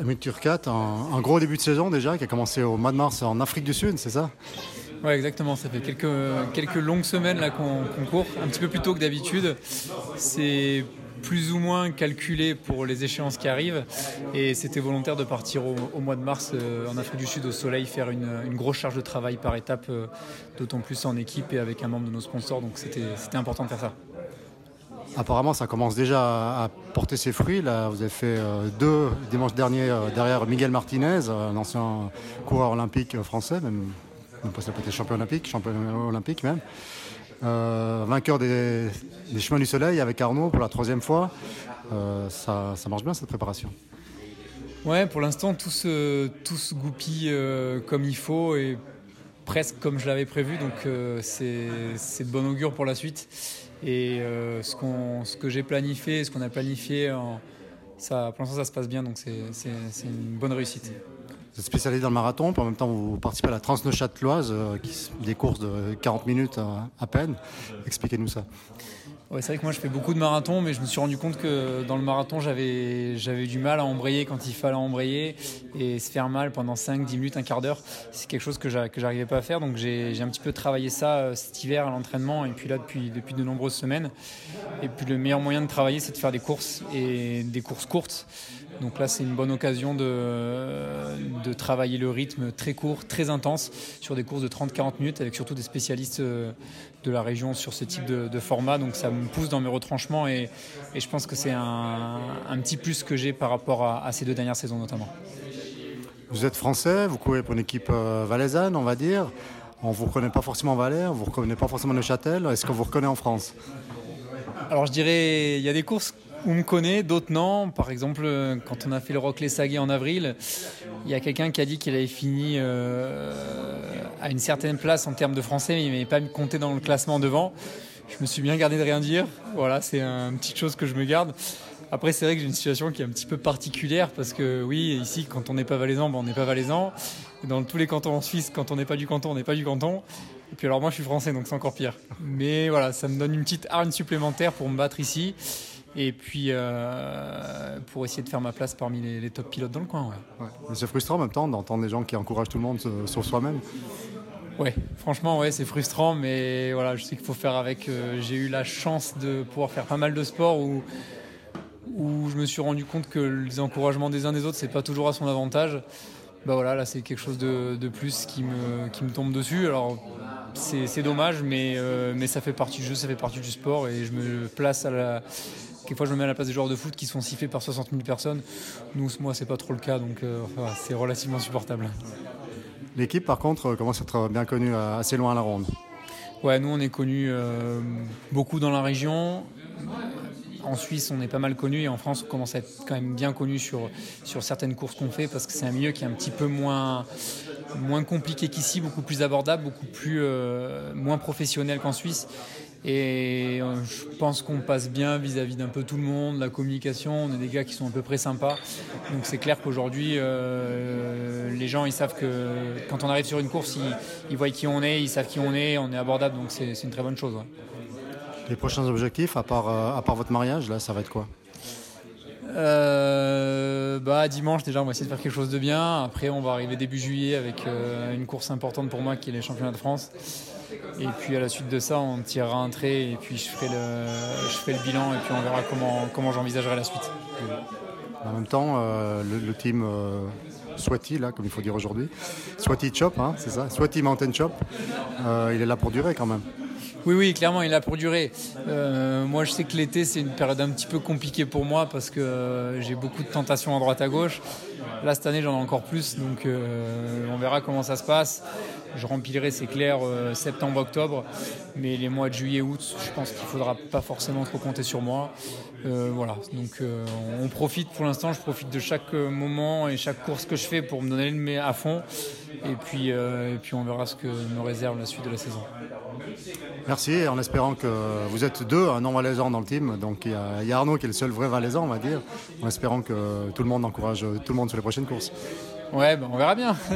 Emile Turcat, un, gros début de saison déjà, qui a commencé au mois de mars en Afrique du Sud, c'est ça? Ouais, exactement. Ça fait quelques, quelques longues semaines là qu'on court, un petit peu plus tôt que d'habitude. C'est plus ou moins calculé pour les échéances qui arrivent. Et c'était volontaire de partir au, mois de mars euh, en Afrique du Sud au soleil, faire une, grosse charge de travail par étape, euh, d'autant plus en équipe et avec un membre de nos sponsors. Donc c'était important de faire ça. Apparemment, ça commence déjà à porter ses fruits. Là, vous avez fait euh, deux dimanche dernier derrière Miguel Martinez, un ancien coureur olympique français, même, même pas champion olympique, champion olympique même. Euh, vainqueur des, Chemins du Soleil avec Arnaud pour la troisième fois. Euh, ça, marche bien cette préparation. Ouais, pour l'instant, tout se, goupille euh, comme il faut et presque comme je l'avais prévu. Donc c'est de bon augure pour la suite. Et ce, ce que j'ai planifié, ce qu'on a planifié, ça, pour l'instant, ça se passe bien. Donc c'est une bonne réussite. Vous êtes spécialisé dans le marathon, puis en même temps vous participez à la Transneuchâteloise, euh, qui, des courses de 40 minutes à, peine. Expliquez-nous ça. Ouais, c'est vrai que moi je fais beaucoup de marathons, mais je me suis rendu compte que dans le marathon j'avais, j'avais du mal à embrayer quand il fallait embrayer et se faire mal pendant 5-10 minutes, un quart d'heure. C'est quelque chose que, que j'arrivais pas à faire, donc j'ai, un petit peu travaillé ça euh, cet hiver à l'entraînement et puis là depuis, depuis de nombreuses semaines. Et puis le meilleur moyen de travailler c'est de faire des courses et des courses courtes. Donc là, c'est une bonne occasion de, de, travailler le rythme très court, très intense, sur des courses de 30-40 minutes, avec surtout des spécialistes euh, de la région sur ce type de, format. Donc ça me pousse dans mes retranchements et, et je pense que c'est un, un, petit plus que j'ai par rapport à, ces deux dernières saisons notamment. Vous êtes français, vous courez pour une équipe euh, valaisanne, on va dire. On ne vous reconnaît pas forcément en Valais, on ne vous reconnaît pas forcément Neuchâtel. Est-ce qu'on vous reconnaît en France? Alors je dirais, il y a des courses on me connaît, d'autres non. Par exemple, quand on a fait le Rock Les Saguets en avril, il y a quelqu'un qui a dit qu'il avait fini euh, à une certaine place en termes de français, mais il n'avait pas compté dans le classement devant. Je me suis bien gardé de rien dire. Voilà, c'est une petite chose que je me garde. Après, c'est vrai que j'ai une situation qui est un petit peu particulière parce que oui, ici, quand on n'est pas valaisan, ben, on n'est pas valaisan. dans tous les cantons en Suisse, quand on n'est pas du canton, on n'est pas du canton. Et puis alors moi, je suis français, donc c'est encore pire. Mais voilà, ça me donne une petite arme supplémentaire pour me battre ici. Et puis euh, pour essayer de faire ma place parmi les, top pilotes dans le coin. Ouais. C'est frustrant en même temps d'entendre des gens qui encouragent tout le monde sur soi-même. Ouais, franchement, ouais, c'est frustrant, mais voilà, je sais qu'il faut faire avec. Euh, j'ai eu la chance de pouvoir faire pas mal de sports où, où je me suis rendu compte que les encouragements des uns des autres, c'est pas toujours à son avantage. Bah voilà, là, c'est quelque chose de, de, plus qui me, qui me tombe dessus. Alors, c'est dommage, mais, euh, mais ça fait partie du jeu, ça fait partie du sport, et je me place à la Quelquefois, je me mets à la place des joueurs de foot qui sont sifflés par 60 000 personnes. Nous, moi, c'est pas trop le cas, donc euh, c'est relativement supportable. L'équipe, par contre, euh, commence à être bien connue euh, assez loin à la ronde. Ouais, nous, on est connus beaucoup dans la région. En Suisse, on est pas mal connu et en France, on commence à être quand même bien connu sur, sur certaines courses qu'on fait parce que c'est un milieu qui est un petit peu moins, moins compliqué qu'ici, beaucoup plus abordable, beaucoup plus moins professionnel qu'en Suisse. Et euh, je pense qu'on passe bien vis-à-vis d'un peu tout le monde, la communication, on est des gars qui sont à peu près sympas. Donc c'est clair qu'aujourd'hui, euh, les gens, ils savent que quand on arrive sur une course, ils, voient qui on est, ils savent qui on est, on est abordable, donc c'est une très bonne chose. Les prochains objectifs, à part, euh, à part votre mariage, là, ça va être quoi? Bah, dimanche déjà on va essayer de faire quelque chose de bien. Après on va arriver début juillet avec une course importante pour moi qui est les championnats de France. Et puis à la suite de ça, on tirera un trait et puis je ferai le, bilan et puis on verra comment, comment j'envisagerai la suite. En même temps, euh, le, team euh, Swati, là, comme il faut dire aujourd'hui, Swati Chop, hein, c'est ça, Swati Mountain Chop, euh, il est là pour durer quand même. Oui, oui, clairement, il là pour durer. moi, je sais que l'été, c'est une période un petit peu compliquée pour moi parce que j'ai beaucoup de tentations à droite à gauche. Là, cette année, j'en ai encore plus, donc on verra comment ça se passe. Je remplirai, c'est clair, euh, septembre-octobre. Mais les mois de juillet-août, je pense qu'il ne faudra pas forcément trop compter sur moi. Euh, voilà, donc euh, on profite pour l'instant, je profite de chaque moment et chaque course que je fais pour me donner le à fond. Et puis, et puis on verra ce que me réserve la suite de la saison. Merci, en espérant que vous êtes deux, un non-valaisan dans le team. Donc il y, a, Arnaud qui est le seul vrai valaisan, on va dire. En espérant que tout le monde encourage tout le monde sur les prochaines courses. Ouais, ben, on verra bien.